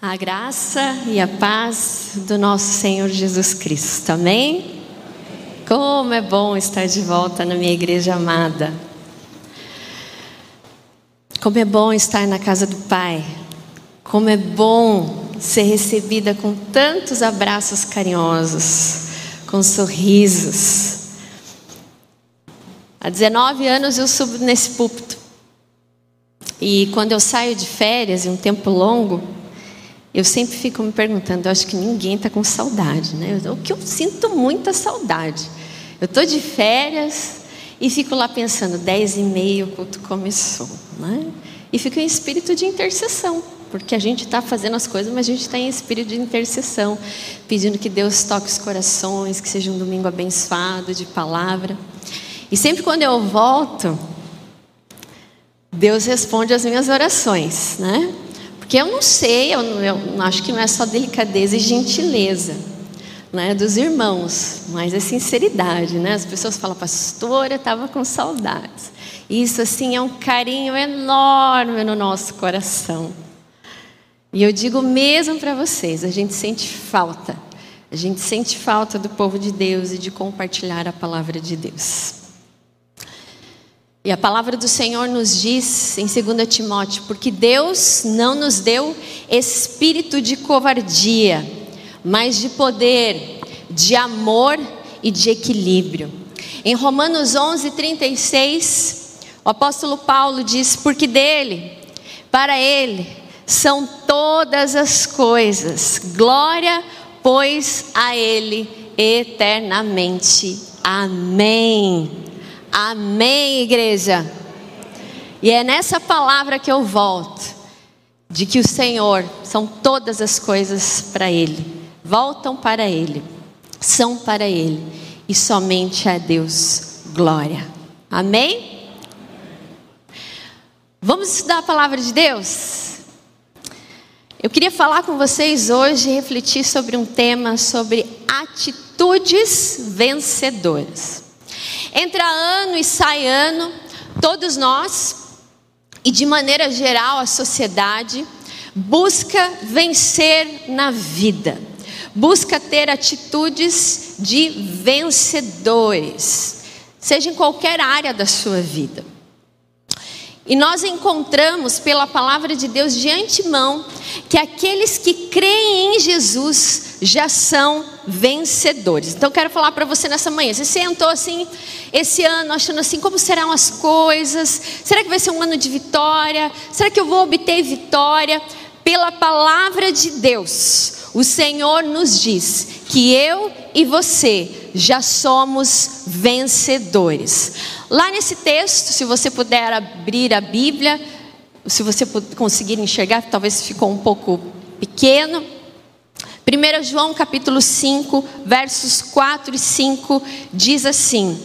A graça e a paz do nosso Senhor Jesus Cristo. Amém? Como é bom estar de volta na minha igreja amada. Como é bom estar na casa do Pai. Como é bom ser recebida com tantos abraços carinhosos, com sorrisos. Há 19 anos eu subo nesse púlpito. E quando eu saio de férias, em um tempo longo, eu sempre fico me perguntando, acho que ninguém está com saudade, né? O que eu sinto muita saudade. Eu estou de férias e fico lá pensando, dez e meia o culto começou, né? E fico em espírito de intercessão, porque a gente está fazendo as coisas, mas a gente está em espírito de intercessão, pedindo que Deus toque os corações, que seja um domingo abençoado de palavra. E sempre quando eu volto, Deus responde as minhas orações, né? Porque eu não sei, eu, eu acho que não é só delicadeza e gentileza né, dos irmãos, mas é sinceridade, né? As pessoas falam, pastora, estava com saudades. Isso assim é um carinho enorme no nosso coração. E eu digo mesmo para vocês, a gente sente falta. A gente sente falta do povo de Deus e de compartilhar a palavra de Deus. E a palavra do Senhor nos diz em 2 Timóteo: porque Deus não nos deu espírito de covardia, mas de poder, de amor e de equilíbrio. Em Romanos 11, 36, o apóstolo Paulo diz: porque dele, para ele, são todas as coisas, glória, pois a ele eternamente. Amém. Amém, igreja? E é nessa palavra que eu volto, de que o Senhor são todas as coisas para Ele, voltam para Ele, são para Ele, e somente a Deus glória. Amém? Vamos estudar a palavra de Deus? Eu queria falar com vocês hoje, refletir sobre um tema sobre atitudes vencedoras. Entra ano e sai ano, todos nós, e de maneira geral a sociedade, busca vencer na vida, busca ter atitudes de vencedores, seja em qualquer área da sua vida. E nós encontramos pela palavra de Deus de antemão que aqueles que creem em Jesus já são vencedores. Então quero falar para você nessa manhã. Você sentou assim esse ano achando assim como serão as coisas? Será que vai ser um ano de vitória? Será que eu vou obter vitória? Pela palavra de Deus, o Senhor nos diz que eu e você já somos vencedores. Lá nesse texto, se você puder abrir a Bíblia, se você conseguir enxergar, talvez ficou um pouco pequeno. 1 João capítulo 5, versos 4 e 5 diz assim: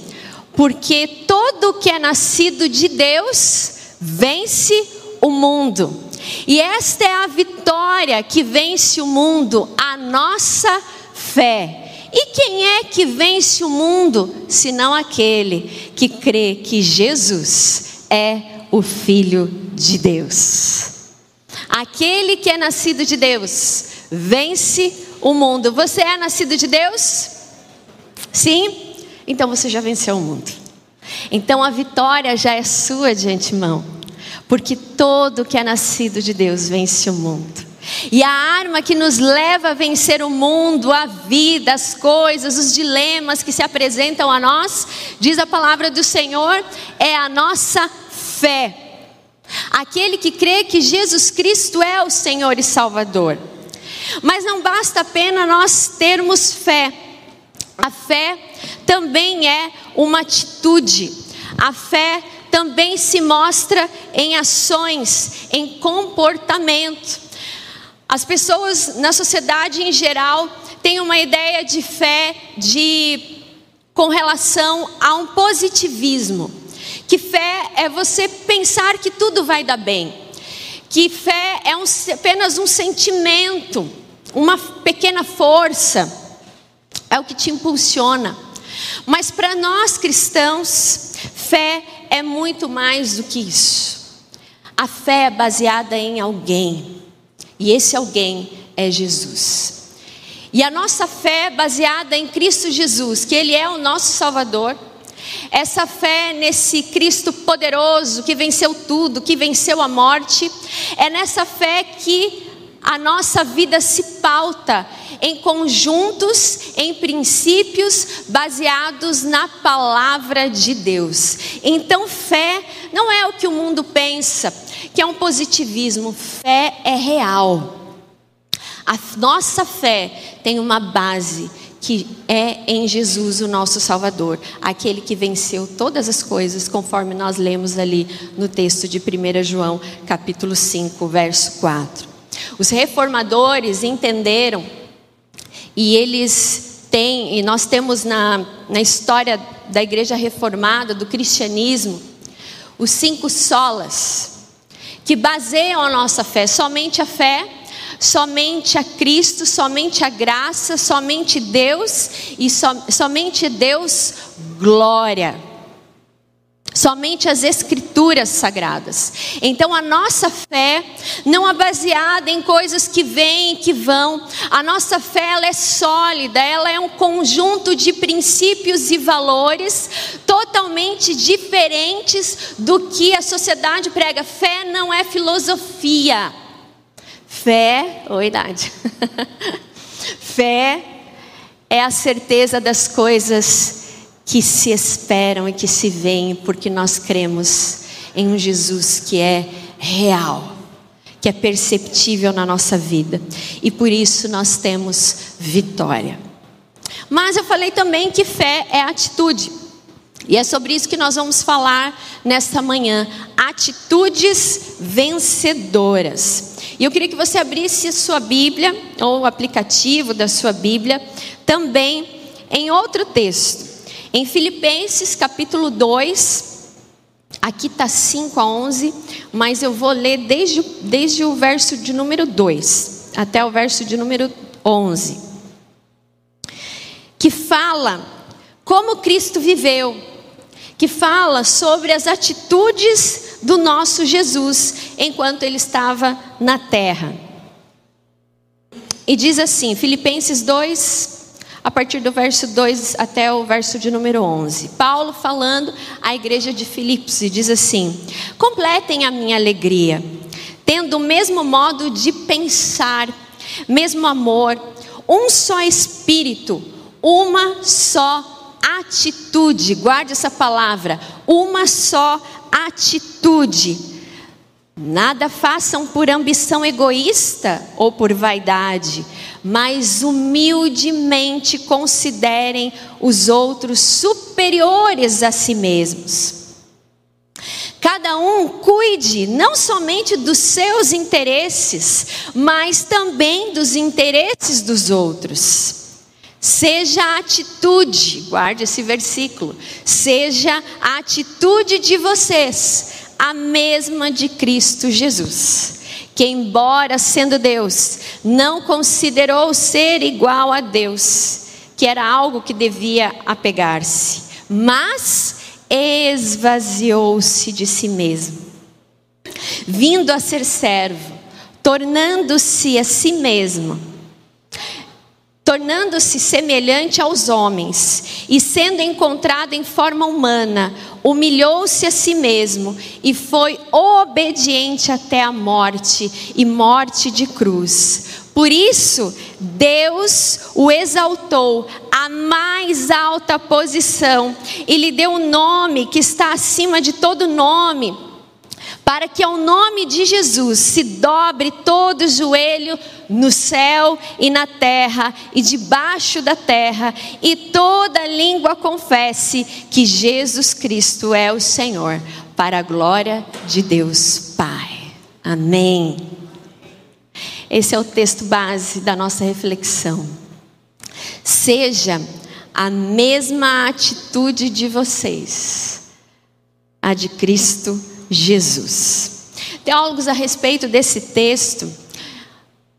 Porque todo que é nascido de Deus vence o mundo. E esta é a vitória que vence o mundo, a nossa fé. E quem é que vence o mundo, senão aquele que crê que Jesus é o Filho de Deus? Aquele que é nascido de Deus vence o mundo. Você é nascido de Deus? Sim? Então você já venceu o mundo. Então a vitória já é sua de antemão. Porque todo que é nascido de Deus vence o mundo. E a arma que nos leva a vencer o mundo, a vida, as coisas, os dilemas que se apresentam a nós, diz a palavra do Senhor, é a nossa fé. Aquele que crê que Jesus Cristo é o Senhor e Salvador. Mas não basta apenas nós termos fé. A fé também é uma atitude. A fé também se mostra em ações, em comportamento. As pessoas na sociedade em geral têm uma ideia de fé de com relação a um positivismo. Que fé é você pensar que tudo vai dar bem. Que fé é um, apenas um sentimento, uma pequena força, é o que te impulsiona. Mas para nós cristãos, fé é muito mais do que isso. A fé é baseada em alguém. E esse alguém é Jesus. E a nossa fé é baseada em Cristo Jesus, que Ele é o nosso Salvador. Essa fé nesse Cristo poderoso que venceu tudo, que venceu a morte, é nessa fé que a nossa vida se pauta em conjuntos, em princípios baseados na palavra de Deus. Então, fé não é o que o mundo pensa, que é um positivismo, fé é real. A nossa fé tem uma base que é em Jesus, o nosso Salvador, aquele que venceu todas as coisas, conforme nós lemos ali no texto de 1 João, capítulo 5, verso 4. Os reformadores entenderam e eles têm, e nós temos na, na história da igreja reformada, do cristianismo, os cinco solas, que baseiam a nossa fé, somente a fé, somente a Cristo, somente a graça, somente Deus e so, somente Deus glória. Somente as escrituras sagradas. Então a nossa fé não é baseada em coisas que vêm e que vão. A nossa fé ela é sólida, ela é um conjunto de princípios e valores totalmente diferentes do que a sociedade prega. Fé não é filosofia. Fé, oi, idade. fé é a certeza das coisas que se esperam e que se veem, porque nós cremos em um Jesus que é real, que é perceptível na nossa vida, e por isso nós temos vitória. Mas eu falei também que fé é atitude. E é sobre isso que nós vamos falar nesta manhã. Atitudes vencedoras. E eu queria que você abrisse sua Bíblia, ou o aplicativo da sua Bíblia, também em outro texto. Em Filipenses capítulo 2, aqui está 5 a 11, mas eu vou ler desde, desde o verso de número 2 até o verso de número 11, que fala como Cristo viveu, que fala sobre as atitudes do nosso Jesus enquanto ele estava na terra. E diz assim, Filipenses 2, a partir do verso 2 até o verso de número 11. Paulo falando à igreja de Filipos e diz assim: Completem a minha alegria, tendo o mesmo modo de pensar, mesmo amor, um só espírito, uma só atitude. Guarde essa palavra, uma só atitude Nada façam por ambição egoísta ou por vaidade, mas humildemente considerem os outros superiores a si mesmos. Cada um cuide não somente dos seus interesses, mas também dos interesses dos outros. Seja a atitude, guarde esse versículo, seja a atitude de vocês a mesma de Cristo Jesus, que, embora sendo Deus, não considerou ser igual a Deus, que era algo que devia apegar-se, mas esvaziou-se de si mesmo, vindo a ser servo, tornando-se a si mesmo tornando-se semelhante aos homens e sendo encontrado em forma humana, humilhou-se a si mesmo e foi obediente até a morte e morte de cruz. Por isso, Deus o exaltou à mais alta posição e lhe deu um nome que está acima de todo nome, para que ao nome de Jesus se dobre todo joelho no céu e na terra e debaixo da terra, e toda língua confesse que Jesus Cristo é o Senhor, para a glória de Deus Pai. Amém. Esse é o texto base da nossa reflexão. Seja a mesma atitude de vocês, a de Cristo Jesus. Teólogos a respeito desse texto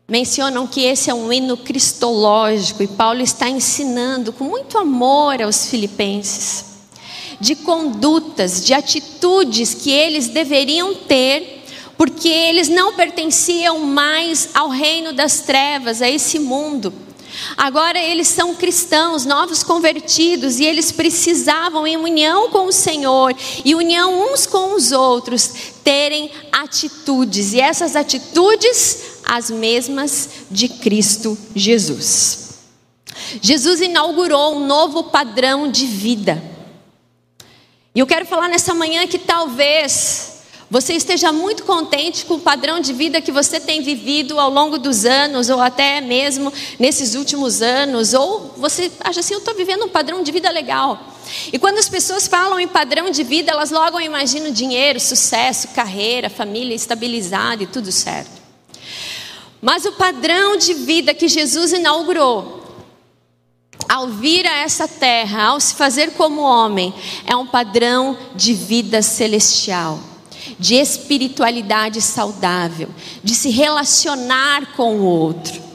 mencionam que esse é um hino cristológico e Paulo está ensinando com muito amor aos filipenses de condutas, de atitudes que eles deveriam ter porque eles não pertenciam mais ao reino das trevas, a esse mundo. Agora eles são cristãos, novos convertidos, e eles precisavam, em união com o Senhor e união uns com os outros, terem atitudes, e essas atitudes, as mesmas de Cristo Jesus. Jesus inaugurou um novo padrão de vida. E eu quero falar nessa manhã que talvez você esteja muito contente com o padrão de vida que você tem vivido ao longo dos anos, ou até mesmo nesses últimos anos, ou você acha assim: eu estou vivendo um padrão de vida legal. E quando as pessoas falam em padrão de vida, elas logo imaginam dinheiro, sucesso, carreira, família estabilizada e tudo certo. Mas o padrão de vida que Jesus inaugurou, ao vir a essa terra, ao se fazer como homem, é um padrão de vida celestial de espiritualidade saudável, de se relacionar com o outro.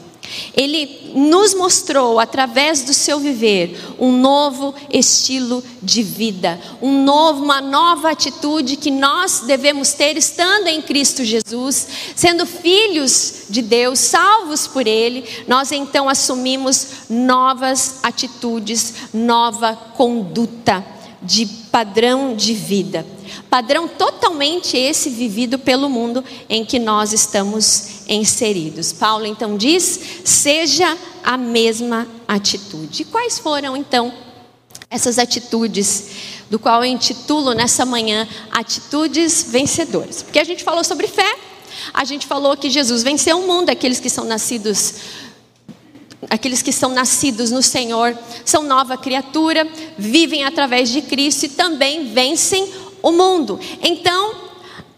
Ele nos mostrou, através do seu viver, um novo estilo de vida, um novo, uma nova atitude que nós devemos ter estando em Cristo Jesus, sendo filhos de Deus, salvos por Ele, nós então assumimos novas atitudes, nova conduta de padrão de vida. Padrão totalmente esse vivido pelo mundo em que nós estamos inseridos. Paulo então diz: seja a mesma atitude. E quais foram então essas atitudes, do qual eu intitulo nessa manhã Atitudes Vencedoras? Porque a gente falou sobre fé, a gente falou que Jesus venceu o mundo, aqueles que são nascidos aqueles que são nascidos no Senhor são nova criatura, vivem através de Cristo e também vencem o mundo. Então,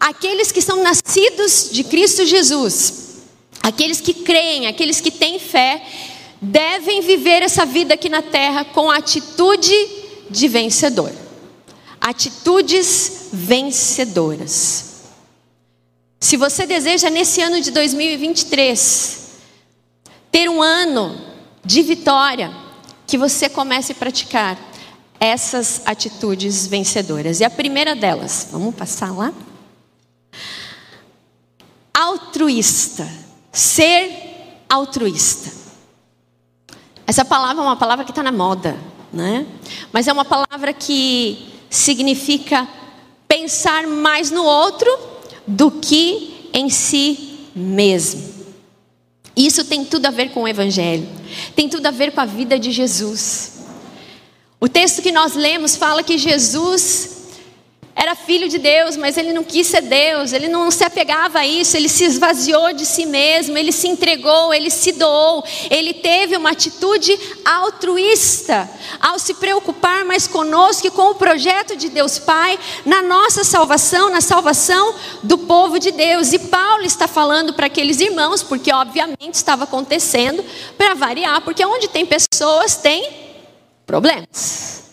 aqueles que são nascidos de Cristo Jesus, aqueles que creem, aqueles que têm fé, devem viver essa vida aqui na terra com atitude de vencedor. Atitudes vencedoras. Se você deseja nesse ano de 2023 ter um ano de vitória, que você comece a praticar essas atitudes vencedoras. E a primeira delas, vamos passar lá? Altruísta. Ser altruísta. Essa palavra é uma palavra que está na moda, né? Mas é uma palavra que significa pensar mais no outro do que em si mesmo. Isso tem tudo a ver com o Evangelho, tem tudo a ver com a vida de Jesus. O texto que nós lemos fala que Jesus era filho de Deus, mas ele não quis ser Deus, ele não se apegava a isso, ele se esvaziou de si mesmo, ele se entregou, ele se doou, ele teve uma atitude altruísta ao se preocupar mais conosco e com o projeto de Deus Pai na nossa salvação, na salvação do povo de Deus. E Paulo está falando para aqueles irmãos, porque obviamente estava acontecendo, para variar, porque onde tem pessoas tem problemas.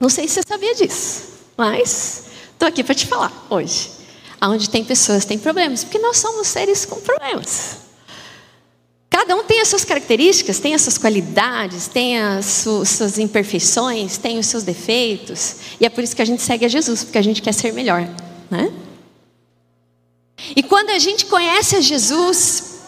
Não sei se você sabia disso, mas Estou aqui para te falar hoje. Aonde tem pessoas tem problemas, porque nós somos seres com problemas. Cada um tem as suas características, tem as suas qualidades, tem as suas imperfeições, tem os seus defeitos. E é por isso que a gente segue a Jesus, porque a gente quer ser melhor, né? E quando a gente conhece a Jesus,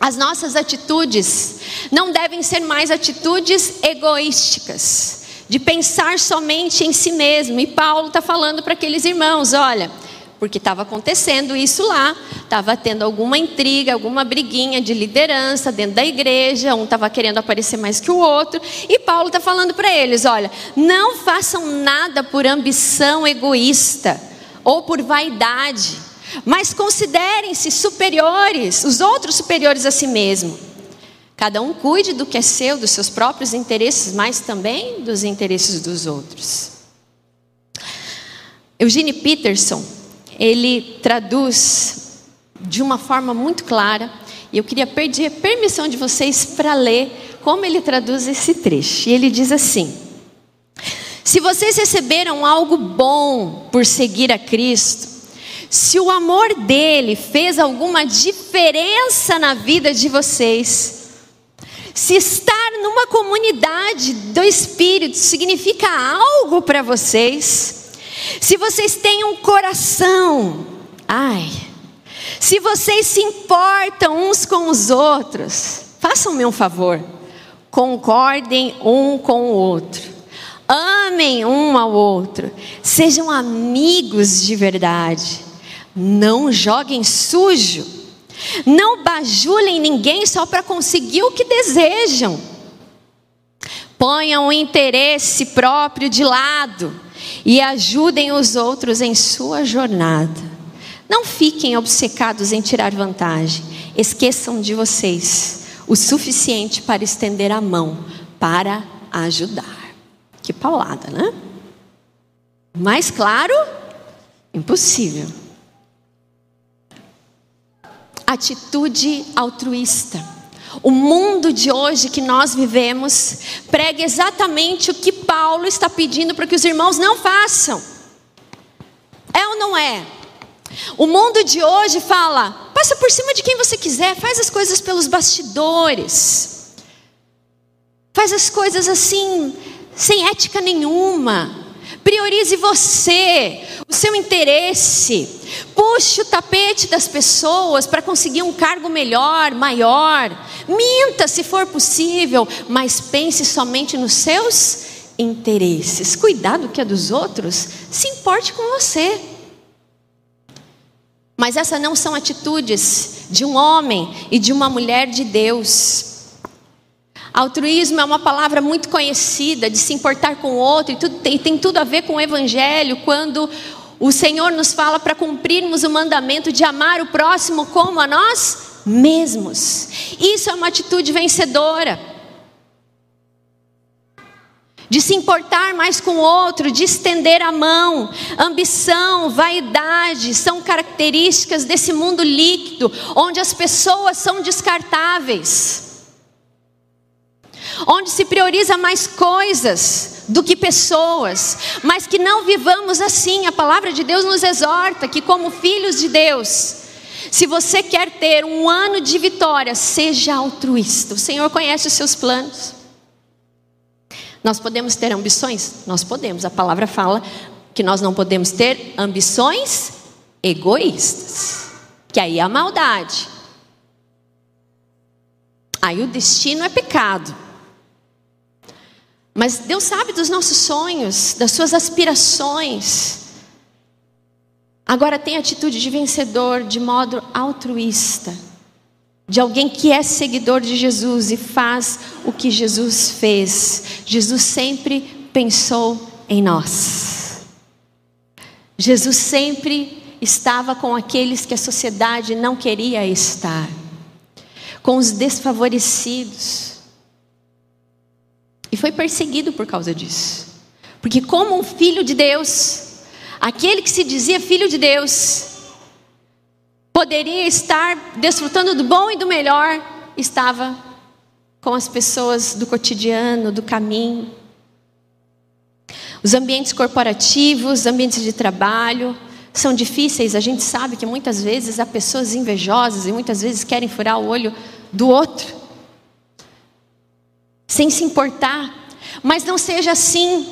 as nossas atitudes não devem ser mais atitudes egoísticas de pensar somente em si mesmo. E Paulo está falando para aqueles irmãos: olha, porque estava acontecendo isso lá, estava tendo alguma intriga, alguma briguinha de liderança dentro da igreja, um estava querendo aparecer mais que o outro, e Paulo está falando para eles: olha, não façam nada por ambição egoísta ou por vaidade, mas considerem-se superiores, os outros superiores a si mesmo. Cada um cuide do que é seu, dos seus próprios interesses, mas também dos interesses dos outros. Eugene Peterson, ele traduz de uma forma muito clara, e eu queria pedir a permissão de vocês para ler como ele traduz esse trecho. E ele diz assim: Se vocês receberam algo bom por seguir a Cristo, se o amor dele fez alguma diferença na vida de vocês, se estar numa comunidade do Espírito significa algo para vocês, se vocês têm um coração, ai, Se vocês se importam uns com os outros, façam-me um favor, concordem um com o outro, amem um ao outro, sejam amigos de verdade, não joguem sujo, não bajulem ninguém só para conseguir o que desejam. Ponham o interesse próprio de lado e ajudem os outros em sua jornada. Não fiquem obcecados em tirar vantagem. Esqueçam de vocês o suficiente para estender a mão para ajudar. Que paulada, né? Mais claro? Impossível. Atitude altruísta. O mundo de hoje que nós vivemos prega exatamente o que Paulo está pedindo para que os irmãos não façam. É ou não é? O mundo de hoje fala: passa por cima de quem você quiser, faz as coisas pelos bastidores, faz as coisas assim, sem ética nenhuma. Priorize você, o seu interesse. Puxe o tapete das pessoas para conseguir um cargo melhor, maior. Minta se for possível, mas pense somente nos seus interesses. Cuidado que é dos outros, se importe com você. Mas essas não são atitudes de um homem e de uma mulher de Deus. Altruísmo é uma palavra muito conhecida de se importar com o outro e, tudo, e tem tudo a ver com o Evangelho, quando o Senhor nos fala para cumprirmos o mandamento de amar o próximo como a nós mesmos. Isso é uma atitude vencedora de se importar mais com o outro, de estender a mão. Ambição, vaidade são características desse mundo líquido, onde as pessoas são descartáveis. Onde se prioriza mais coisas do que pessoas, mas que não vivamos assim. A palavra de Deus nos exorta que, como filhos de Deus, se você quer ter um ano de vitória, seja altruísta. O Senhor conhece os seus planos. Nós podemos ter ambições? Nós podemos. A palavra fala que nós não podemos ter ambições egoístas, que aí é a maldade. Aí o destino é pecado. Mas Deus sabe dos nossos sonhos, das suas aspirações. Agora tem atitude de vencedor de modo altruísta de alguém que é seguidor de Jesus e faz o que Jesus fez. Jesus sempre pensou em nós. Jesus sempre estava com aqueles que a sociedade não queria estar, com os desfavorecidos. E foi perseguido por causa disso. Porque, como um filho de Deus, aquele que se dizia filho de Deus, poderia estar desfrutando do bom e do melhor, estava com as pessoas do cotidiano, do caminho. Os ambientes corporativos, ambientes de trabalho, são difíceis, a gente sabe que muitas vezes há pessoas invejosas e muitas vezes querem furar o olho do outro, sem se importar, mas não seja assim.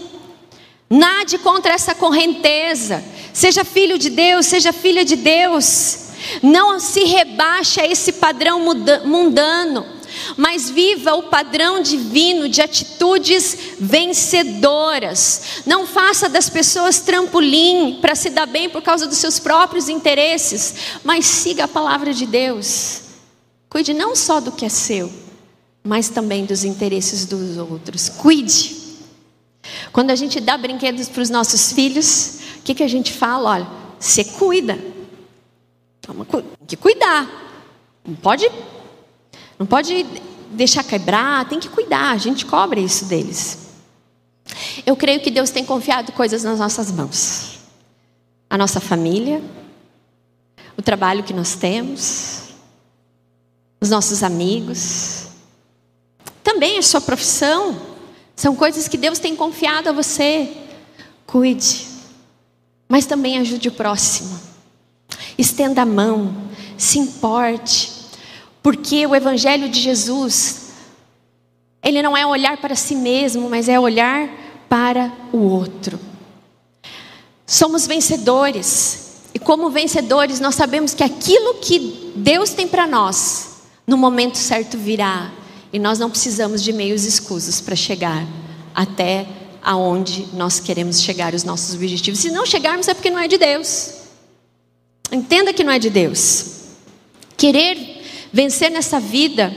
Nade contra essa correnteza. Seja filho de Deus, seja filha de Deus. Não se rebaixe a esse padrão mundano, mas viva o padrão divino de atitudes vencedoras. Não faça das pessoas trampolim para se dar bem por causa dos seus próprios interesses, mas siga a palavra de Deus. Cuide não só do que é seu, mas também dos interesses dos outros. Cuide. Quando a gente dá brinquedos para os nossos filhos, o que, que a gente fala? Olha, você cuida tem que cuidar. Não pode, não pode deixar quebrar, tem que cuidar. A gente cobra isso deles. Eu creio que Deus tem confiado coisas nas nossas mãos. A nossa família, o trabalho que nós temos, os nossos amigos, também a sua profissão, são coisas que Deus tem confiado a você. Cuide, mas também ajude o próximo estenda a mão, se importe, porque o Evangelho de Jesus, ele não é olhar para si mesmo, mas é olhar para o outro. Somos vencedores, E como vencedores, nós sabemos que aquilo que Deus tem para nós, no momento certo virá. E nós não precisamos de meios escusos para chegar até aonde nós queremos chegar, os nossos objetivos. Se não chegarmos é porque não é de Deus. Entenda que não é de Deus. Querer vencer nessa vida,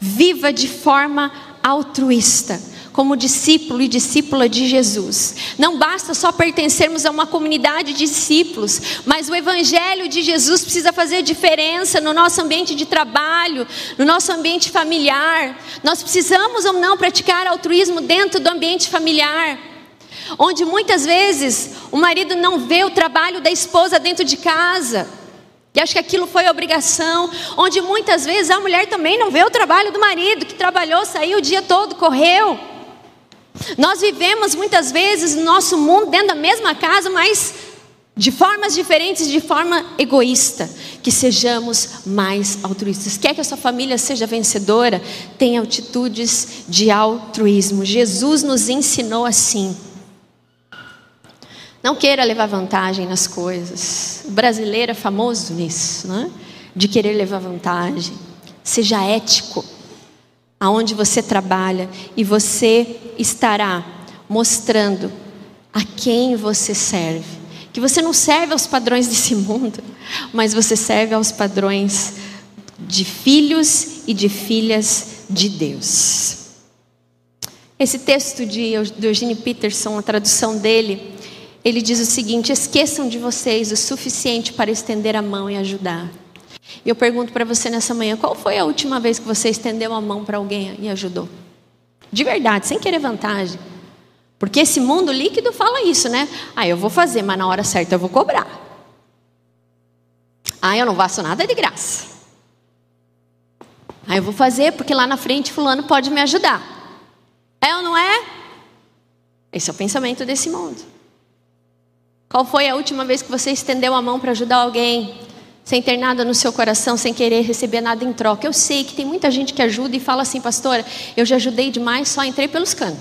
viva de forma altruísta como discípulo e discípula de Jesus. Não basta só pertencermos a uma comunidade de discípulos, mas o Evangelho de Jesus precisa fazer diferença no nosso ambiente de trabalho, no nosso ambiente familiar. Nós precisamos ou não praticar altruísmo dentro do ambiente familiar. Onde muitas vezes o marido não vê o trabalho da esposa dentro de casa. E acho que aquilo foi obrigação, onde muitas vezes a mulher também não vê o trabalho do marido, que trabalhou, saiu o dia todo, correu. Nós vivemos muitas vezes no nosso mundo dentro da mesma casa, mas de formas diferentes, de forma egoísta. Que sejamos mais altruístas. Quer que a sua família seja vencedora? Tenha atitudes de altruísmo. Jesus nos ensinou assim. Não queira levar vantagem nas coisas. O brasileiro é famoso nisso, né? de querer levar vantagem. Seja ético aonde você trabalha e você estará mostrando a quem você serve. Que você não serve aos padrões desse mundo, mas você serve aos padrões de filhos e de filhas de Deus. Esse texto de Eugene Peterson, a tradução dele, ele diz o seguinte: esqueçam de vocês o suficiente para estender a mão e ajudar. E eu pergunto para você nessa manhã: qual foi a última vez que você estendeu a mão para alguém e ajudou? De verdade, sem querer vantagem. Porque esse mundo líquido fala isso, né? Ah, eu vou fazer, mas na hora certa eu vou cobrar. Ah, eu não faço nada de graça. Ah, eu vou fazer porque lá na frente fulano pode me ajudar. É ou não é? Esse é o pensamento desse mundo. Qual foi a última vez que você estendeu a mão para ajudar alguém? Sem ter nada no seu coração, sem querer receber nada em troca. Eu sei que tem muita gente que ajuda e fala assim, pastora, eu já ajudei demais, só entrei pelos canos.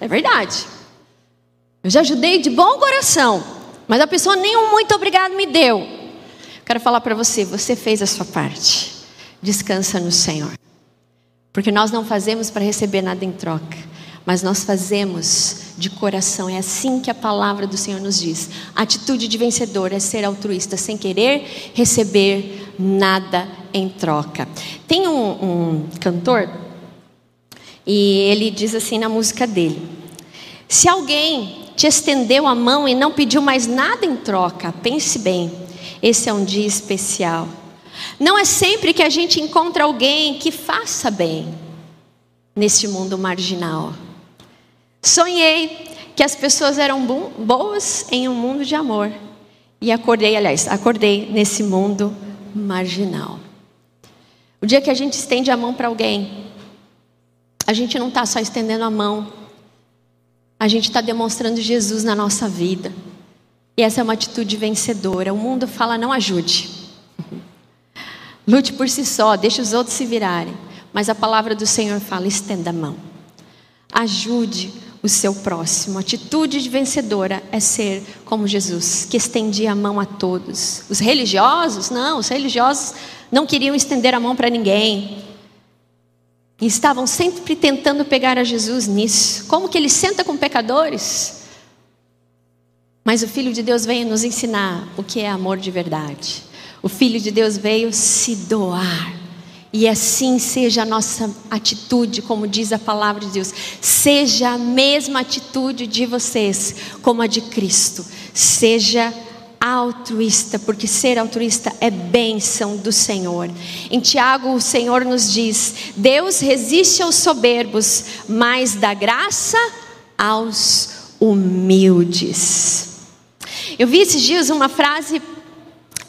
É verdade. Eu já ajudei de bom coração, mas a pessoa nem um muito obrigado me deu. Quero falar para você, você fez a sua parte. Descansa no Senhor. Porque nós não fazemos para receber nada em troca mas nós fazemos de coração. É assim que a palavra do Senhor nos diz. A atitude de vencedor é ser altruísta, sem querer receber nada em troca. Tem um, um cantor e ele diz assim na música dele: Se alguém te estendeu a mão e não pediu mais nada em troca, pense bem, esse é um dia especial. Não é sempre que a gente encontra alguém que faça bem neste mundo marginal. Sonhei que as pessoas eram boas em um mundo de amor. E acordei, aliás, acordei nesse mundo marginal. O dia que a gente estende a mão para alguém, a gente não está só estendendo a mão, a gente está demonstrando Jesus na nossa vida. E essa é uma atitude vencedora. O mundo fala: não ajude. Lute por si só, deixe os outros se virarem. Mas a palavra do Senhor fala: estenda a mão. Ajude o seu próximo. Atitude de vencedora é ser como Jesus, que estendia a mão a todos. Os religiosos, não, os religiosos não queriam estender a mão para ninguém. E estavam sempre tentando pegar a Jesus nisso. Como que ele senta com pecadores? Mas o Filho de Deus veio nos ensinar o que é amor de verdade. O Filho de Deus veio se doar e assim seja a nossa atitude, como diz a palavra de Deus. Seja a mesma atitude de vocês, como a de Cristo. Seja altruísta, porque ser altruísta é bênção do Senhor. Em Tiago, o Senhor nos diz: Deus resiste aos soberbos, mas dá graça aos humildes. Eu vi esses dias uma frase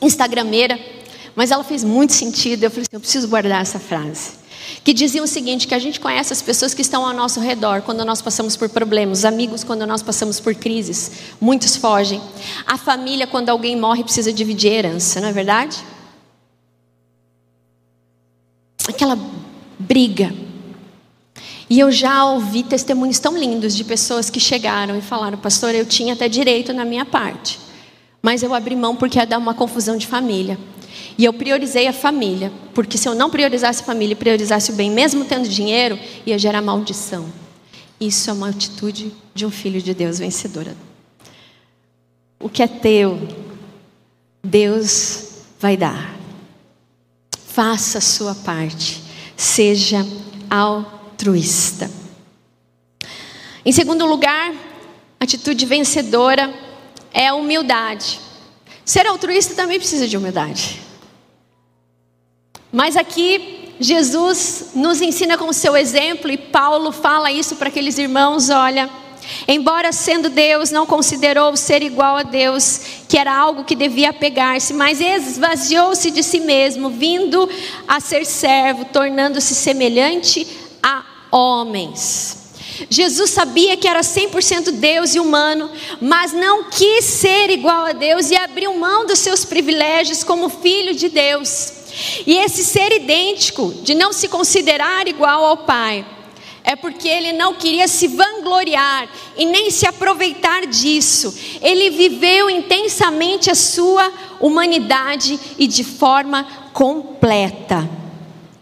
instagrameira mas ela fez muito sentido. Eu falei assim, eu preciso guardar essa frase. Que dizia o seguinte: que a gente conhece as pessoas que estão ao nosso redor quando nós passamos por problemas, os amigos quando nós passamos por crises, muitos fogem. A família, quando alguém morre, precisa dividir herança, não é verdade? Aquela briga. E eu já ouvi testemunhos tão lindos de pessoas que chegaram e falaram, pastor, eu tinha até direito na minha parte, Mas eu abri mão porque ia dar uma confusão de família. E eu priorizei a família, porque se eu não priorizasse a família e priorizasse o bem, mesmo tendo dinheiro, ia gerar maldição. Isso é uma atitude de um filho de Deus vencedora. O que é teu, Deus vai dar. Faça a sua parte. Seja altruísta. Em segundo lugar, atitude vencedora é a humildade. Ser altruísta também precisa de humildade. Mas aqui Jesus nos ensina com o seu exemplo e Paulo fala isso para aqueles irmãos, olha, embora sendo Deus, não considerou ser igual a Deus, que era algo que devia pegar-se, mas esvaziou-se de si mesmo, vindo a ser servo, tornando-se semelhante a homens. Jesus sabia que era 100% Deus e humano, mas não quis ser igual a Deus e abriu mão dos seus privilégios como filho de Deus. E esse ser idêntico, de não se considerar igual ao Pai, é porque ele não queria se vangloriar e nem se aproveitar disso. Ele viveu intensamente a sua humanidade e de forma completa.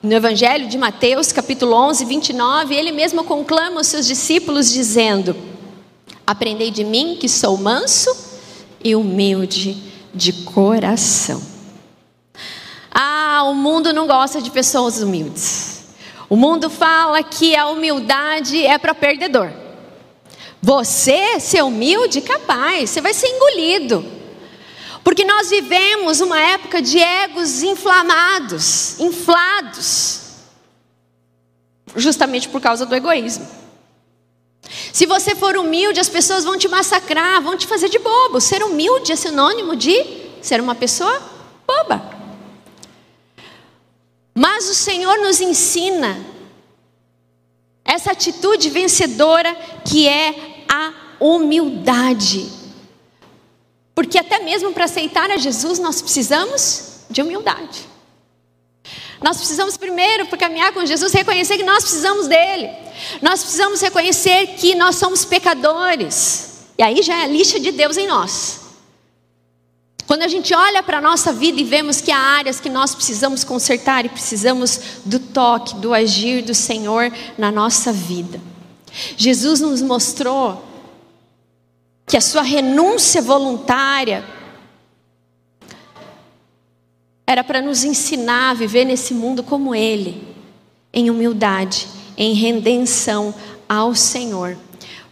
No Evangelho de Mateus, capítulo 11, 29, ele mesmo conclama os seus discípulos, dizendo: Aprendei de mim que sou manso e humilde de coração. Ah, o mundo não gosta de pessoas humildes. O mundo fala que a humildade é para perdedor. Você ser humilde, capaz, você vai ser engolido. Porque nós vivemos uma época de egos inflamados, inflados, justamente por causa do egoísmo. Se você for humilde, as pessoas vão te massacrar, vão te fazer de bobo. Ser humilde é sinônimo de ser uma pessoa boba. Mas o Senhor nos ensina essa atitude vencedora que é a humildade. Porque até mesmo para aceitar a Jesus nós precisamos de humildade. Nós precisamos primeiro, para caminhar com Jesus, reconhecer que nós precisamos dele. Nós precisamos reconhecer que nós somos pecadores. E aí já é a lixa de Deus em nós. Quando a gente olha para a nossa vida e vemos que há áreas que nós precisamos consertar e precisamos do toque, do agir do Senhor na nossa vida. Jesus nos mostrou que a sua renúncia voluntária era para nos ensinar a viver nesse mundo como Ele, em humildade, em redenção ao Senhor,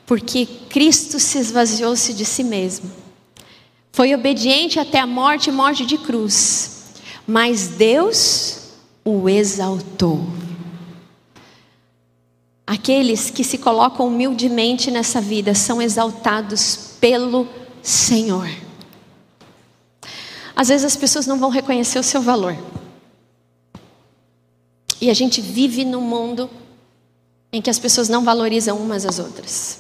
porque Cristo se esvaziou-se de si mesmo foi obediente até a morte morte de cruz. Mas Deus o exaltou. Aqueles que se colocam humildemente nessa vida são exaltados pelo Senhor. Às vezes as pessoas não vão reconhecer o seu valor. E a gente vive num mundo em que as pessoas não valorizam umas às outras.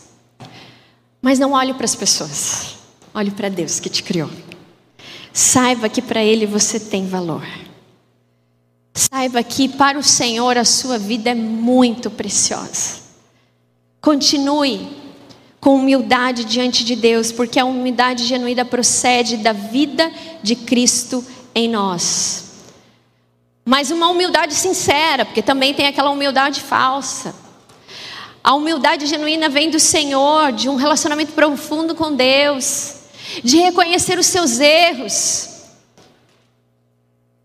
Mas não olhe para as pessoas. Olhe para Deus que te criou. Saiba que para Ele você tem valor. Saiba que para o Senhor a sua vida é muito preciosa. Continue com humildade diante de Deus, porque a humildade genuína procede da vida de Cristo em nós. Mas uma humildade sincera, porque também tem aquela humildade falsa. A humildade genuína vem do Senhor, de um relacionamento profundo com Deus de reconhecer os seus erros.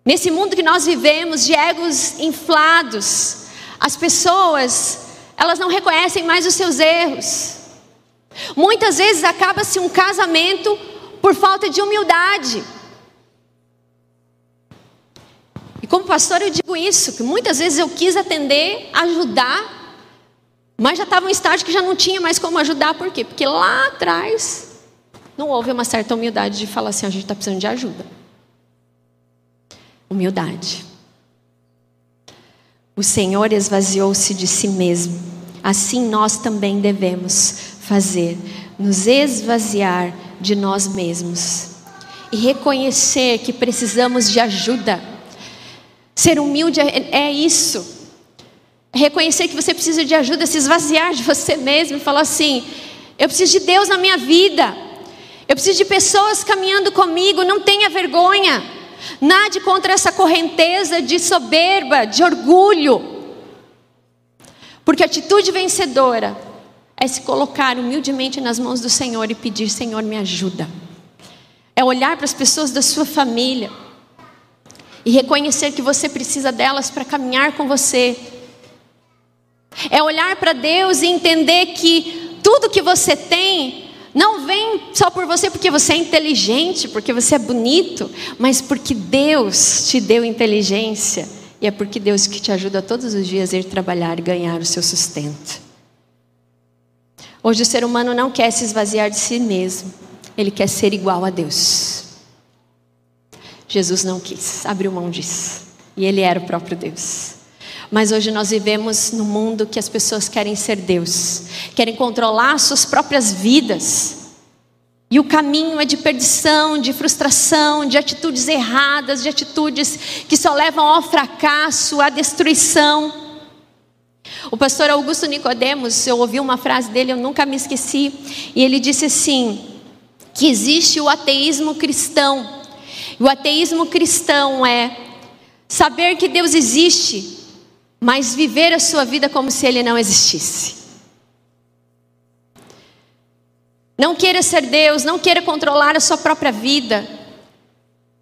Nesse mundo que nós vivemos, de egos inflados, as pessoas, elas não reconhecem mais os seus erros. Muitas vezes acaba-se um casamento por falta de humildade. E como pastor eu digo isso, que muitas vezes eu quis atender, ajudar, mas já estava um estágio que já não tinha mais como ajudar, por quê? Porque lá atrás não houve uma certa humildade de falar assim: a gente está precisando de ajuda. Humildade. O Senhor esvaziou-se de si mesmo. Assim nós também devemos fazer, nos esvaziar de nós mesmos e reconhecer que precisamos de ajuda. Ser humilde é, é isso. É reconhecer que você precisa de ajuda, se esvaziar de você mesmo e falar assim: eu preciso de Deus na minha vida. Eu preciso de pessoas caminhando comigo, não tenha vergonha. Nade contra essa correnteza de soberba, de orgulho. Porque a atitude vencedora é se colocar humildemente nas mãos do Senhor e pedir: Senhor, me ajuda. É olhar para as pessoas da sua família e reconhecer que você precisa delas para caminhar com você. É olhar para Deus e entender que tudo que você tem não vem só por você porque você é inteligente, porque você é bonito, mas porque Deus te deu inteligência e é porque Deus que te ajuda todos os dias a ir trabalhar e ganhar o seu sustento. Hoje o ser humano não quer se esvaziar de si mesmo, ele quer ser igual a Deus. Jesus não quis, abriu mão disso, e ele era o próprio Deus. Mas hoje nós vivemos num mundo que as pessoas querem ser Deus, querem controlar suas próprias vidas. E o caminho é de perdição, de frustração, de atitudes erradas, de atitudes que só levam ao fracasso, à destruição. O pastor Augusto Nicodemos, eu ouvi uma frase dele, eu nunca me esqueci, e ele disse assim: que existe o ateísmo cristão. O ateísmo cristão é saber que Deus existe, mas viver a sua vida como se ele não existisse. Não queira ser Deus, não queira controlar a sua própria vida,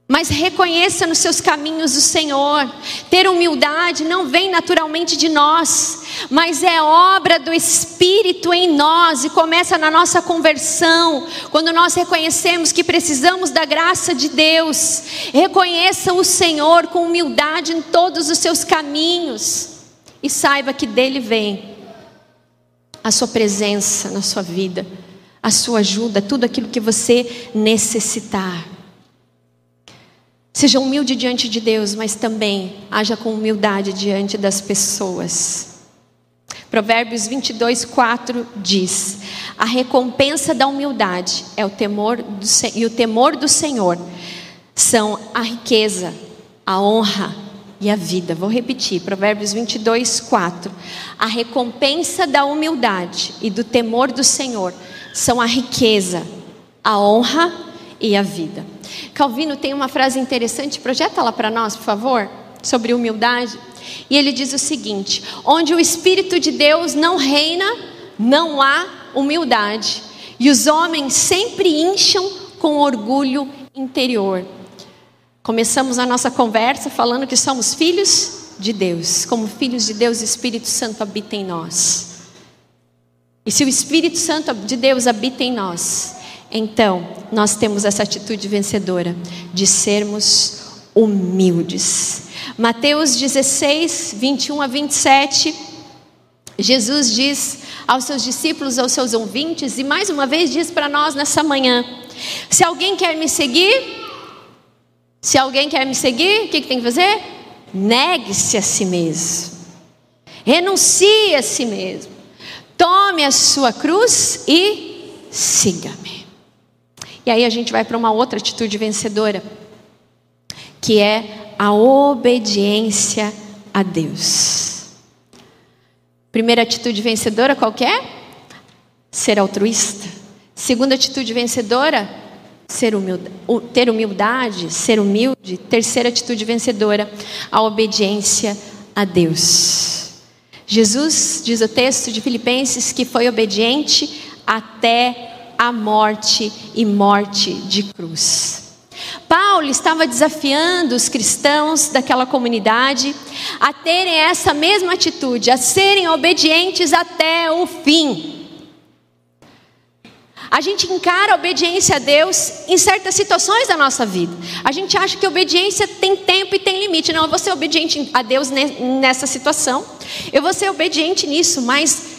mas reconheça nos seus caminhos o Senhor. Ter humildade não vem naturalmente de nós, mas é obra do Espírito em nós e começa na nossa conversão, quando nós reconhecemos que precisamos da graça de Deus. Reconheça o Senhor com humildade em todos os seus caminhos e saiba que dele vem a sua presença na sua vida a sua ajuda, tudo aquilo que você necessitar. Seja humilde diante de Deus, mas também haja com humildade diante das pessoas. Provérbios 22, 4 diz: A recompensa da humildade é o temor do, e o temor do Senhor são a riqueza, a honra e a vida. Vou repetir, Provérbios 22, 4. A recompensa da humildade e do temor do Senhor são a riqueza, a honra e a vida. Calvino tem uma frase interessante, projeta lá para nós, por favor, sobre humildade. E ele diz o seguinte: onde o Espírito de Deus não reina, não há humildade, e os homens sempre incham com orgulho interior. Começamos a nossa conversa falando que somos filhos de Deus, como filhos de Deus, o Espírito Santo habita em nós. E se o Espírito Santo de Deus habita em nós, então nós temos essa atitude vencedora de sermos humildes. Mateus 16, 21 a 27. Jesus diz aos seus discípulos, aos seus ouvintes, e mais uma vez diz para nós nessa manhã: se alguém quer me seguir, se alguém quer me seguir, o que, que tem que fazer? Negue-se a si mesmo, renuncie a si mesmo. Tome a sua cruz e siga-me. E aí a gente vai para uma outra atitude vencedora, que é a obediência a Deus. Primeira atitude vencedora qual é? Ser altruísta. Segunda atitude vencedora, ser humilde, ter humildade, ser humilde. Terceira atitude vencedora, a obediência a Deus. Jesus, diz o texto de Filipenses, que foi obediente até a morte e morte de cruz. Paulo estava desafiando os cristãos daquela comunidade a terem essa mesma atitude, a serem obedientes até o fim. A gente encara a obediência a Deus em certas situações da nossa vida. A gente acha que obediência tem tempo e tem limite. Não, eu vou ser obediente a Deus nessa situação. Eu vou ser obediente nisso, mas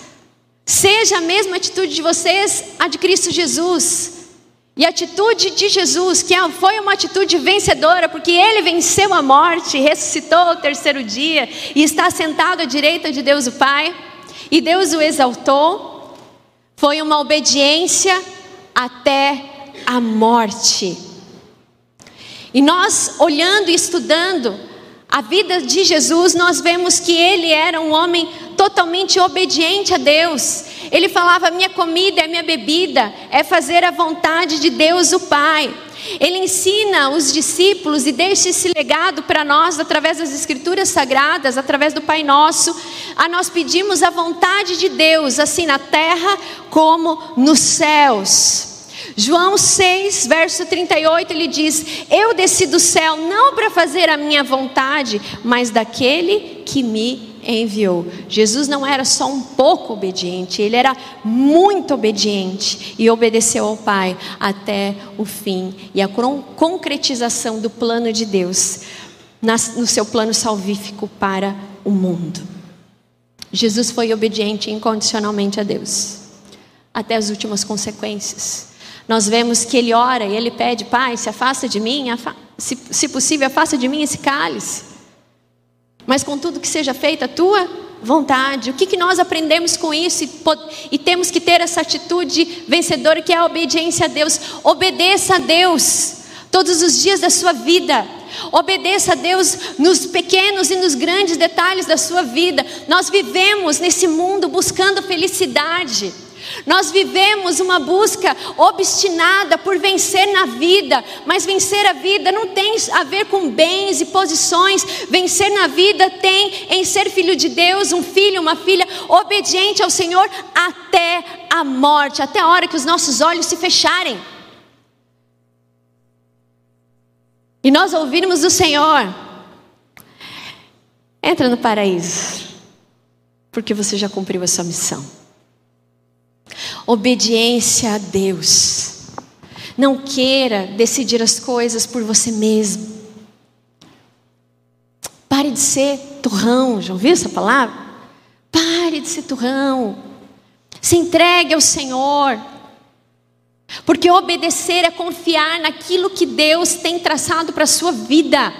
seja a mesma atitude de vocês a de Cristo Jesus. E a atitude de Jesus, que é, foi uma atitude vencedora, porque ele venceu a morte, ressuscitou ao terceiro dia e está sentado à direita de Deus o Pai, e Deus o exaltou. Foi uma obediência até a morte. E nós, olhando e estudando a vida de Jesus, nós vemos que ele era um homem totalmente obediente a Deus. Ele falava: minha comida é minha bebida, é fazer a vontade de Deus, o Pai. Ele ensina os discípulos e deixa esse legado para nós através das Escrituras Sagradas, através do Pai Nosso, a nós pedirmos a vontade de Deus, assim na terra como nos céus. João 6, verso 38, ele diz: Eu desci do céu não para fazer a minha vontade, mas daquele que me enviou. Jesus não era só um pouco obediente, ele era muito obediente e obedeceu ao Pai até o fim e a concretização do plano de Deus no seu plano salvífico para o mundo. Jesus foi obediente incondicionalmente a Deus, até as últimas consequências. Nós vemos que ele ora e ele pede, Pai, se afasta de mim, se, se possível, afasta de mim esse cálice mas contudo que seja feita a tua vontade. O que, que nós aprendemos com isso e, e temos que ter essa atitude vencedora que é a obediência a Deus. Obedeça a Deus todos os dias da sua vida. Obedeça a Deus nos pequenos e nos grandes detalhes da sua vida. Nós vivemos nesse mundo buscando felicidade. Nós vivemos uma busca obstinada por vencer na vida, mas vencer a vida não tem a ver com bens e posições. Vencer na vida tem em ser filho de Deus, um filho, uma filha obediente ao Senhor até a morte, até a hora que os nossos olhos se fecharem. E nós ouvirmos do Senhor: entra no paraíso, porque você já cumpriu a sua missão. Obediência a Deus. Não queira decidir as coisas por você mesmo. Pare de ser turrão, já ouviu essa palavra? Pare de ser turrão. Se entregue ao Senhor. Porque obedecer é confiar naquilo que Deus tem traçado para a sua vida.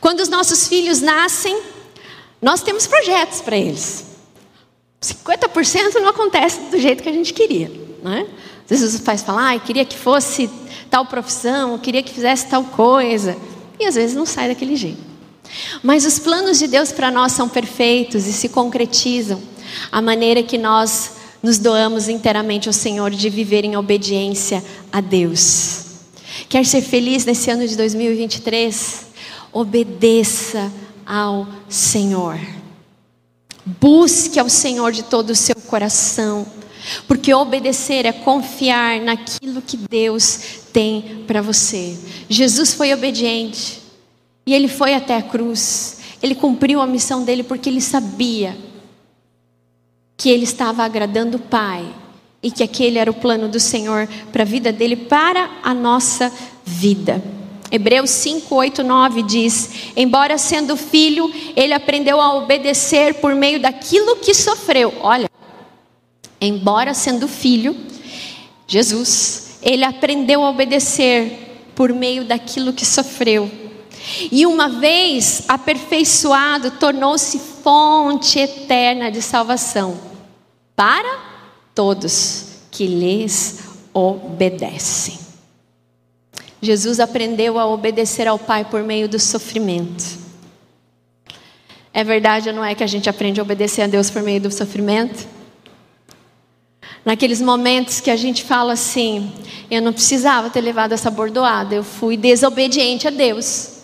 Quando os nossos filhos nascem, nós temos projetos para eles. 50% não acontece do jeito que a gente queria. Né? Às vezes os pais falam, ah, queria que fosse tal profissão, queria que fizesse tal coisa. E às vezes não sai daquele jeito. Mas os planos de Deus para nós são perfeitos e se concretizam a maneira que nós nos doamos inteiramente ao Senhor de viver em obediência a Deus. Quer ser feliz nesse ano de 2023? Obedeça ao Senhor. Busque ao Senhor de todo o seu coração, porque obedecer é confiar naquilo que Deus tem para você. Jesus foi obediente e ele foi até a cruz. Ele cumpriu a missão dele porque ele sabia que ele estava agradando o Pai e que aquele era o plano do Senhor para a vida dele, para a nossa vida. Hebreus 5, 8, 9 diz: Embora sendo filho, ele aprendeu a obedecer por meio daquilo que sofreu. Olha, embora sendo filho, Jesus, ele aprendeu a obedecer por meio daquilo que sofreu. E uma vez aperfeiçoado, tornou-se fonte eterna de salvação para todos que lhes obedecem. Jesus aprendeu a obedecer ao Pai por meio do sofrimento. É verdade ou não é que a gente aprende a obedecer a Deus por meio do sofrimento? Naqueles momentos que a gente fala assim, eu não precisava ter levado essa bordoada, eu fui desobediente a Deus.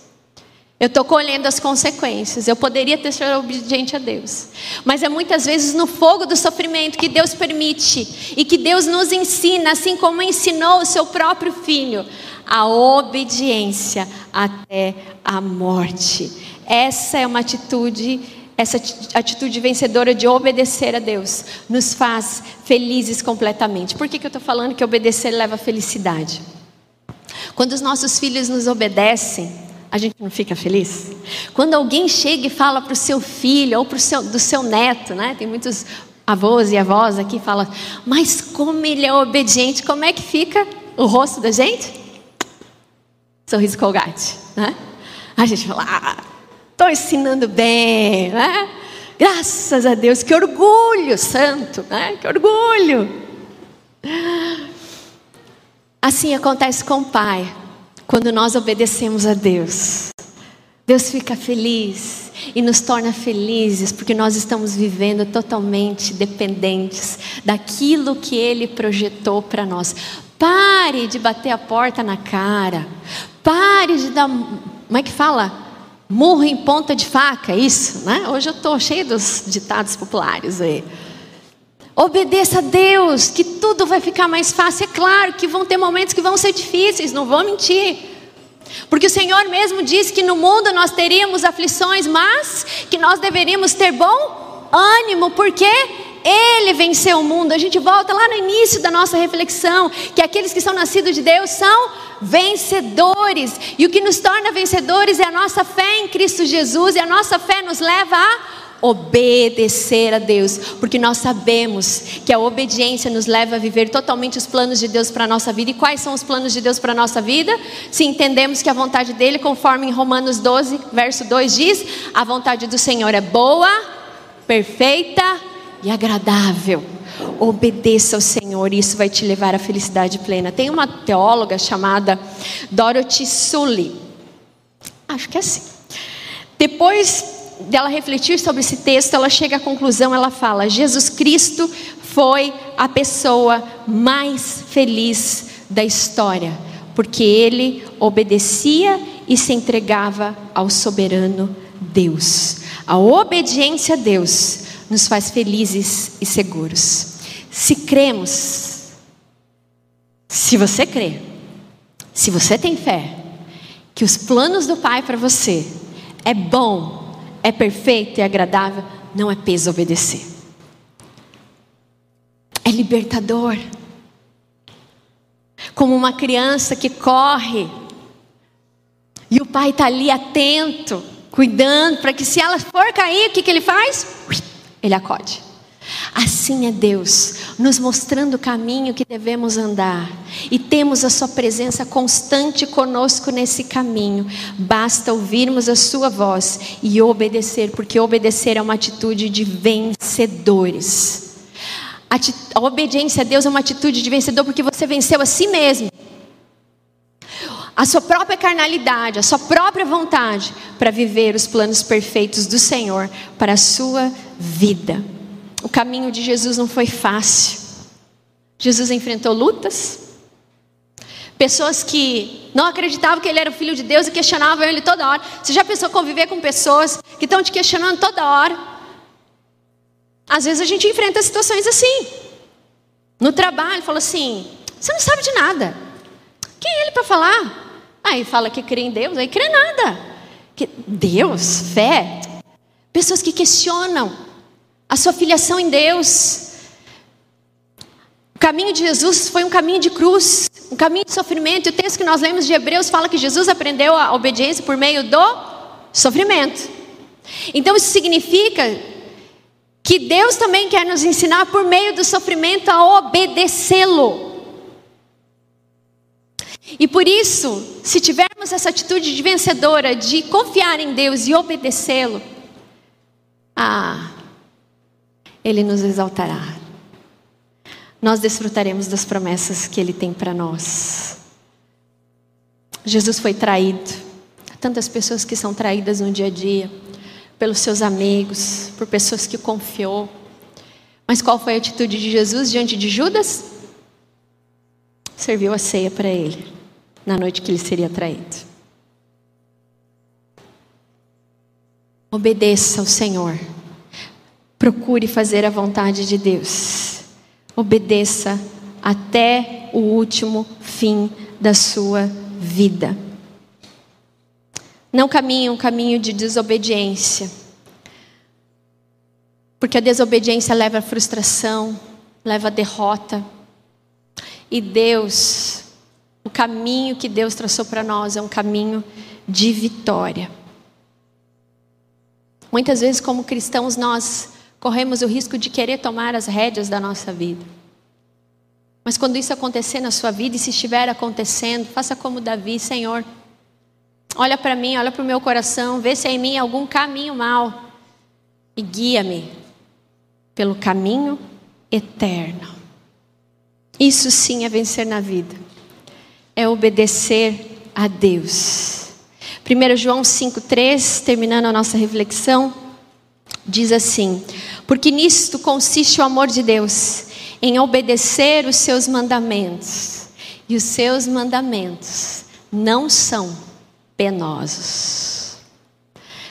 Eu estou colhendo as consequências. Eu poderia ter sido obediente a Deus. Mas é muitas vezes no fogo do sofrimento que Deus permite e que Deus nos ensina, assim como ensinou o seu próprio filho, a obediência até a morte. Essa é uma atitude, essa atitude vencedora de obedecer a Deus, nos faz felizes completamente. Por que, que eu estou falando que obedecer leva felicidade? Quando os nossos filhos nos obedecem, a gente não fica feliz? Quando alguém chega e fala para o seu filho ou para seu, do seu neto, né? Tem muitos avós e avós aqui falam, mas como ele é obediente, como é que fica o rosto da gente? sorriso colgate, né? A gente fala, ah, estou ensinando bem, né? Graças a Deus, que orgulho santo, né? Que orgulho. Assim acontece com o Pai, quando nós obedecemos a Deus. Deus fica feliz e nos torna felizes porque nós estamos vivendo totalmente dependentes daquilo que Ele projetou para nós. Pare de bater a porta na cara. Pare de dar. Como é que fala? Murro em ponta de faca, isso, né? Hoje eu estou cheio dos ditados populares aí. Obedeça a Deus, que tudo vai ficar mais fácil. É claro que vão ter momentos que vão ser difíceis, não vou mentir. Porque o Senhor mesmo disse que no mundo nós teríamos aflições, mas que nós deveríamos ter bom ânimo, porque Ele venceu o mundo. A gente volta lá no início da nossa reflexão, que aqueles que são nascidos de Deus são vencedores. E o que nos torna vencedores é a nossa fé em Cristo Jesus, e a nossa fé nos leva a obedecer a Deus, porque nós sabemos que a obediência nos leva a viver totalmente os planos de Deus para a nossa vida. E quais são os planos de Deus para a nossa vida? Se entendemos que a vontade dele, conforme em Romanos 12, verso 2 diz: a vontade do Senhor é boa, perfeita e agradável. Obedeça ao Senhor, isso vai te levar à felicidade plena. Tem uma teóloga chamada Dorothy Sully, acho que é assim. Depois dela refletir sobre esse texto, ela chega à conclusão, ela fala: Jesus Cristo foi a pessoa mais feliz da história, porque ele obedecia e se entregava ao soberano Deus. A obediência a Deus nos faz felizes e seguros. Se cremos, se você crê, se você tem fé, que os planos do Pai para você é bom, é perfeito e agradável, não é peso obedecer. É libertador. Como uma criança que corre e o pai está ali atento, cuidando, para que se ela for cair, o que, que ele faz? Ele acode. Assim é Deus, nos mostrando o caminho que devemos andar, e temos a Sua presença constante conosco nesse caminho. Basta ouvirmos a Sua voz e obedecer, porque obedecer é uma atitude de vencedores. A obediência a Deus é uma atitude de vencedor, porque você venceu a si mesmo, a sua própria carnalidade, a sua própria vontade, para viver os planos perfeitos do Senhor para a sua vida. O caminho de Jesus não foi fácil. Jesus enfrentou lutas. Pessoas que não acreditavam que ele era o filho de Deus e questionavam ele toda hora. Você já pensou conviver com pessoas que estão te questionando toda hora? Às vezes a gente enfrenta situações assim. No trabalho, fala assim: você não sabe de nada. Quem é ele para falar? Aí fala que crê em Deus, aí crê nada. Que Deus, fé. Pessoas que questionam a sua filiação em Deus. O caminho de Jesus foi um caminho de cruz, um caminho de sofrimento. E o texto que nós lemos de Hebreus fala que Jesus aprendeu a obediência por meio do sofrimento. Então isso significa que Deus também quer nos ensinar por meio do sofrimento a obedecê-lo. E por isso, se tivermos essa atitude de vencedora, de confiar em Deus e obedecê-lo, ah, ele nos exaltará. Nós desfrutaremos das promessas que Ele tem para nós. Jesus foi traído. Tantas pessoas que são traídas no dia a dia, pelos seus amigos, por pessoas que confiou. Mas qual foi a atitude de Jesus diante de Judas? Serviu a ceia para ele, na noite que ele seria traído. Obedeça ao Senhor Procure fazer a vontade de Deus. Obedeça até o último fim da sua vida. Não caminhe um caminho de desobediência. Porque a desobediência leva à frustração, leva à derrota. E Deus, o caminho que Deus traçou para nós é um caminho de vitória. Muitas vezes, como cristãos, nós corremos o risco de querer tomar as rédeas da nossa vida. Mas quando isso acontecer na sua vida, e se estiver acontecendo, faça como Davi, Senhor. Olha para mim, olha para o meu coração, vê se há em mim algum caminho mal e guia-me pelo caminho eterno. Isso sim é vencer na vida, é obedecer a Deus. 1 João 5,3, terminando a nossa reflexão, diz assim: Porque nisto consiste o amor de Deus, em obedecer os seus mandamentos, e os seus mandamentos não são penosos.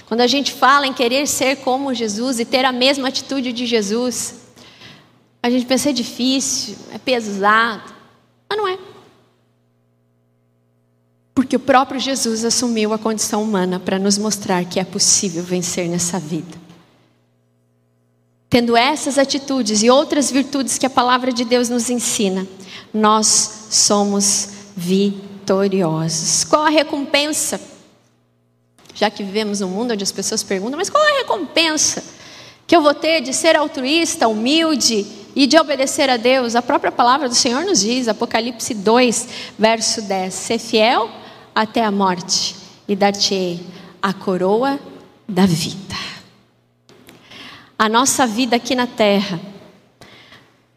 Quando a gente fala em querer ser como Jesus e ter a mesma atitude de Jesus, a gente pensa é difícil, é pesado, mas não é. Porque o próprio Jesus assumiu a condição humana para nos mostrar que é possível vencer nessa vida. Tendo essas atitudes e outras virtudes que a palavra de Deus nos ensina, nós somos vitoriosos. Qual a recompensa? Já que vivemos num mundo onde as pessoas perguntam, mas qual a recompensa que eu vou ter de ser altruísta, humilde e de obedecer a Deus? A própria palavra do Senhor nos diz, Apocalipse 2, verso 10: ser fiel até a morte e dar-te a coroa da vida. A nossa vida aqui na terra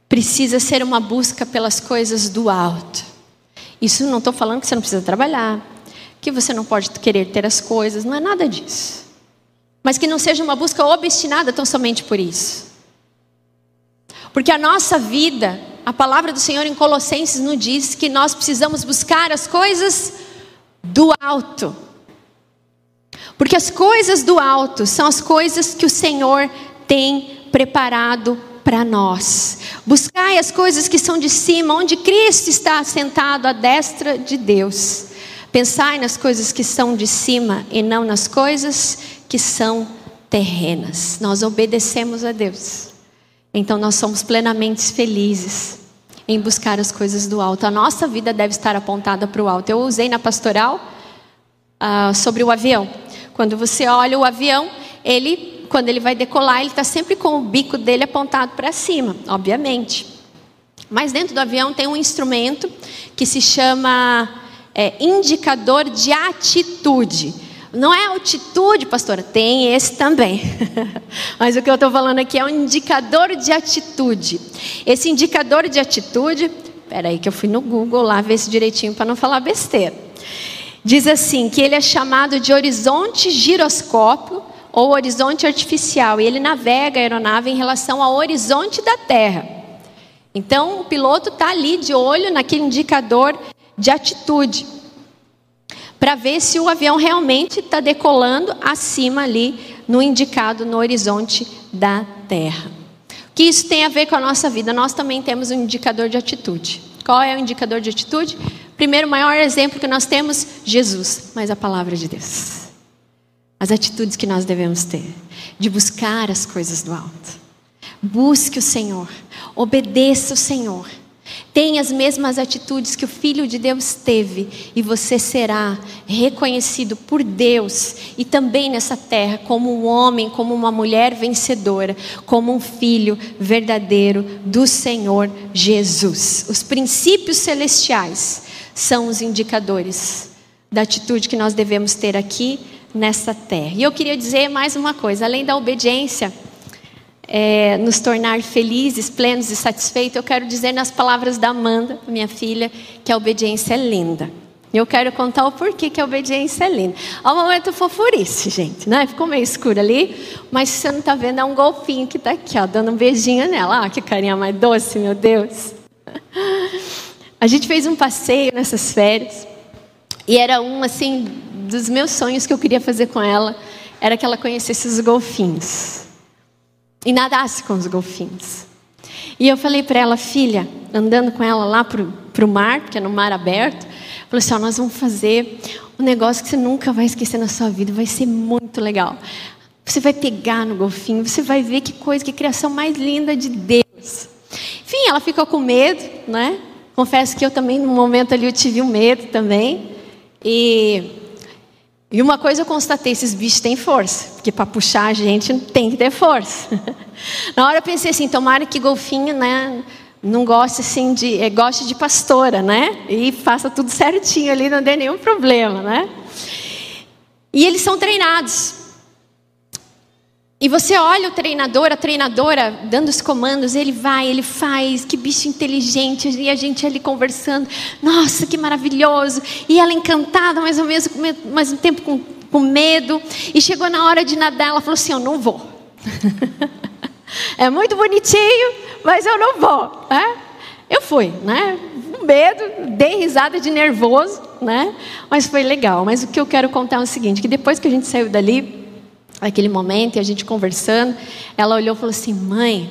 precisa ser uma busca pelas coisas do alto. Isso não estou falando que você não precisa trabalhar, que você não pode querer ter as coisas, não é nada disso. Mas que não seja uma busca obstinada tão somente por isso. Porque a nossa vida, a palavra do Senhor em Colossenses nos diz que nós precisamos buscar as coisas do alto. Porque as coisas do alto são as coisas que o Senhor tem preparado para nós. Buscai as coisas que são de cima, onde Cristo está sentado à destra de Deus. Pensai nas coisas que são de cima e não nas coisas que são terrenas. Nós obedecemos a Deus. Então nós somos plenamente felizes em buscar as coisas do alto. A nossa vida deve estar apontada para o alto. Eu usei na pastoral uh, sobre o avião. Quando você olha o avião, ele, quando ele vai decolar, ele está sempre com o bico dele apontado para cima, obviamente. Mas dentro do avião tem um instrumento que se chama é, indicador de atitude. Não é altitude, pastora, tem esse também. Mas o que eu estou falando aqui é um indicador de atitude. Esse indicador de atitude, espera aí que eu fui no Google lá ver se direitinho para não falar besteira. Diz assim que ele é chamado de horizonte giroscópio ou horizonte artificial e ele navega a aeronave em relação ao horizonte da Terra. Então o piloto está ali de olho naquele indicador de atitude para ver se o avião realmente está decolando acima ali no indicado no horizonte da Terra. O que isso tem a ver com a nossa vida? Nós também temos um indicador de atitude. Qual é o indicador de atitude? Primeiro, maior exemplo que nós temos, Jesus, mas a palavra de Deus. As atitudes que nós devemos ter, de buscar as coisas do alto. Busque o Senhor, obedeça o Senhor Tenha as mesmas atitudes que o Filho de Deus teve, e você será reconhecido por Deus e também nessa terra como um homem, como uma mulher vencedora, como um filho verdadeiro do Senhor Jesus. Os princípios celestiais são os indicadores da atitude que nós devemos ter aqui nessa terra. E eu queria dizer mais uma coisa: além da obediência é, nos tornar felizes, plenos e satisfeitos, eu quero dizer nas palavras da Amanda, minha filha, que a obediência é linda. Eu quero contar o porquê que a obediência é linda. Ao momento fofurice, gente, né? Ficou meio escuro ali, mas se você não está vendo, é um golfinho que está aqui, ó, dando um beijinho nela. Ah, que carinha mais doce, meu Deus. A gente fez um passeio nessas férias e era um, assim, dos meus sonhos que eu queria fazer com ela, era que ela conhecesse os golfinhos e nadasse com os golfinhos. E eu falei para ela, filha, andando com ela lá para o mar, porque é no mar aberto, falei assim: ó, nós vamos fazer um negócio que você nunca vai esquecer na sua vida, vai ser muito legal. Você vai pegar no golfinho, você vai ver que coisa, que criação mais linda de Deus. Enfim, ela ficou com medo, né? Confesso que eu também, no momento ali, eu tive um medo também. E e uma coisa eu constatei: esses bichos têm força, porque para puxar a gente tem que ter força. Na hora eu pensei assim: tomara que golfinho, né? Não goste assim de. É, goste de pastora, né? E faça tudo certinho ali, não dê nenhum problema, né? E eles são treinados. E você olha o treinador, a treinadora dando os comandos, ele vai, ele faz, que bicho inteligente, e a gente ali conversando, nossa, que maravilhoso. E ela encantada, mais ou menos, mais um tempo com, com medo. E chegou na hora de nadar, ela falou assim: Eu não vou. é muito bonitinho, mas eu não vou. É? Eu fui, né? Com medo, dei risada de nervoso, né? Mas foi legal. Mas o que eu quero contar é o seguinte: que depois que a gente saiu dali, aquele momento e a gente conversando, ela olhou e falou assim: mãe,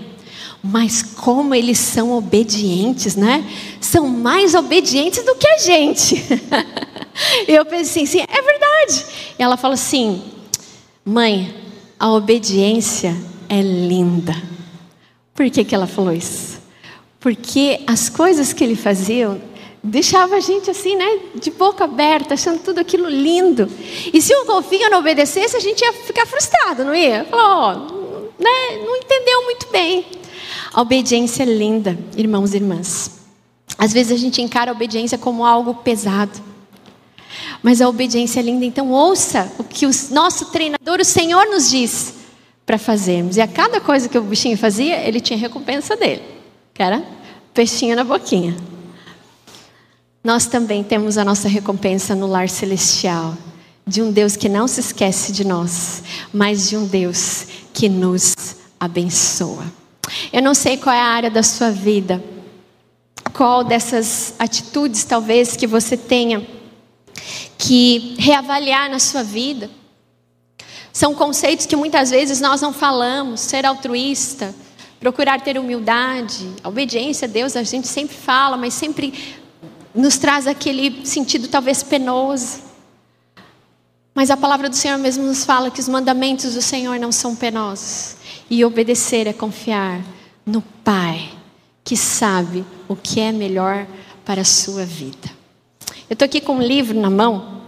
mas como eles são obedientes, né? São mais obedientes do que a gente. eu pensei assim: é verdade. E ela falou assim: mãe, a obediência é linda. Por que, que ela falou isso? Porque as coisas que ele fazia deixava a gente assim, né, de boca aberta, achando tudo aquilo lindo. E se o golfinho não obedecesse, a gente ia ficar frustrado, não ia? Falou, oh, né, não entendeu muito bem. A obediência é linda, irmãos e irmãs. Às vezes a gente encara a obediência como algo pesado. Mas a obediência é linda, então ouça o que o nosso treinador, o Senhor, nos diz para fazermos. E a cada coisa que o bichinho fazia, ele tinha recompensa dele, que era peixinho na boquinha nós também temos a nossa recompensa no lar celestial, de um Deus que não se esquece de nós, mas de um Deus que nos abençoa. Eu não sei qual é a área da sua vida, qual dessas atitudes talvez que você tenha que reavaliar na sua vida. São conceitos que muitas vezes nós não falamos, ser altruísta, procurar ter humildade, obediência a Deus, a gente sempre fala, mas sempre nos traz aquele sentido talvez penoso. Mas a palavra do Senhor mesmo nos fala que os mandamentos do Senhor não são penosos. E obedecer é confiar no Pai, que sabe o que é melhor para a sua vida. Eu estou aqui com um livro na mão.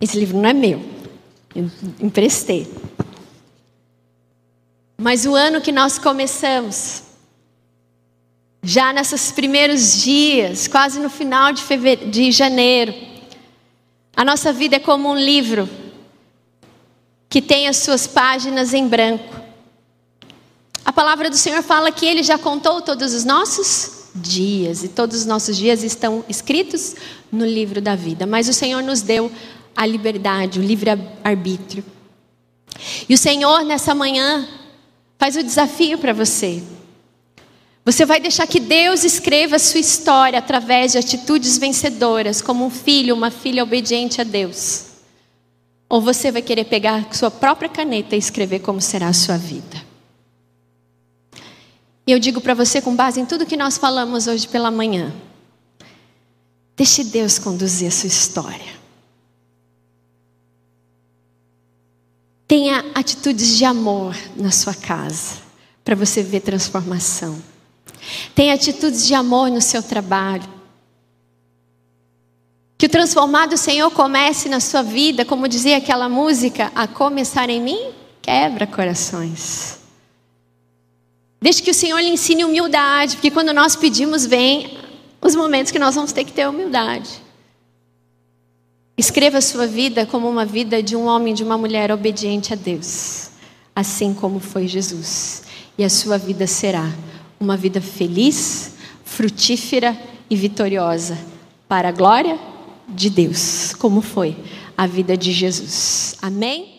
Esse livro não é meu, eu emprestei. Mas o ano que nós começamos, já nesses primeiros dias, quase no final de, fevereiro, de janeiro. A nossa vida é como um livro que tem as suas páginas em branco. A palavra do Senhor fala que Ele já contou todos os nossos dias, e todos os nossos dias estão escritos no livro da vida, mas o Senhor nos deu a liberdade, o livre-arbítrio. E o Senhor, nessa manhã, faz o desafio para você. Você vai deixar que Deus escreva a sua história através de atitudes vencedoras, como um filho, uma filha obediente a Deus? Ou você vai querer pegar sua própria caneta e escrever como será a sua vida? E eu digo para você, com base em tudo que nós falamos hoje pela manhã, deixe Deus conduzir a sua história. Tenha atitudes de amor na sua casa, para você ver transformação. Tenha atitudes de amor no seu trabalho. Que o transformado Senhor comece na sua vida, como dizia aquela música, a começar em mim, quebra corações. Deixe que o Senhor lhe ensine humildade, porque quando nós pedimos, vem os momentos que nós vamos ter que ter humildade. Escreva a sua vida como uma vida de um homem, de uma mulher obediente a Deus, assim como foi Jesus, e a sua vida será uma vida feliz, frutífera e vitoriosa para a glória de Deus, como foi a vida de Jesus. Amém?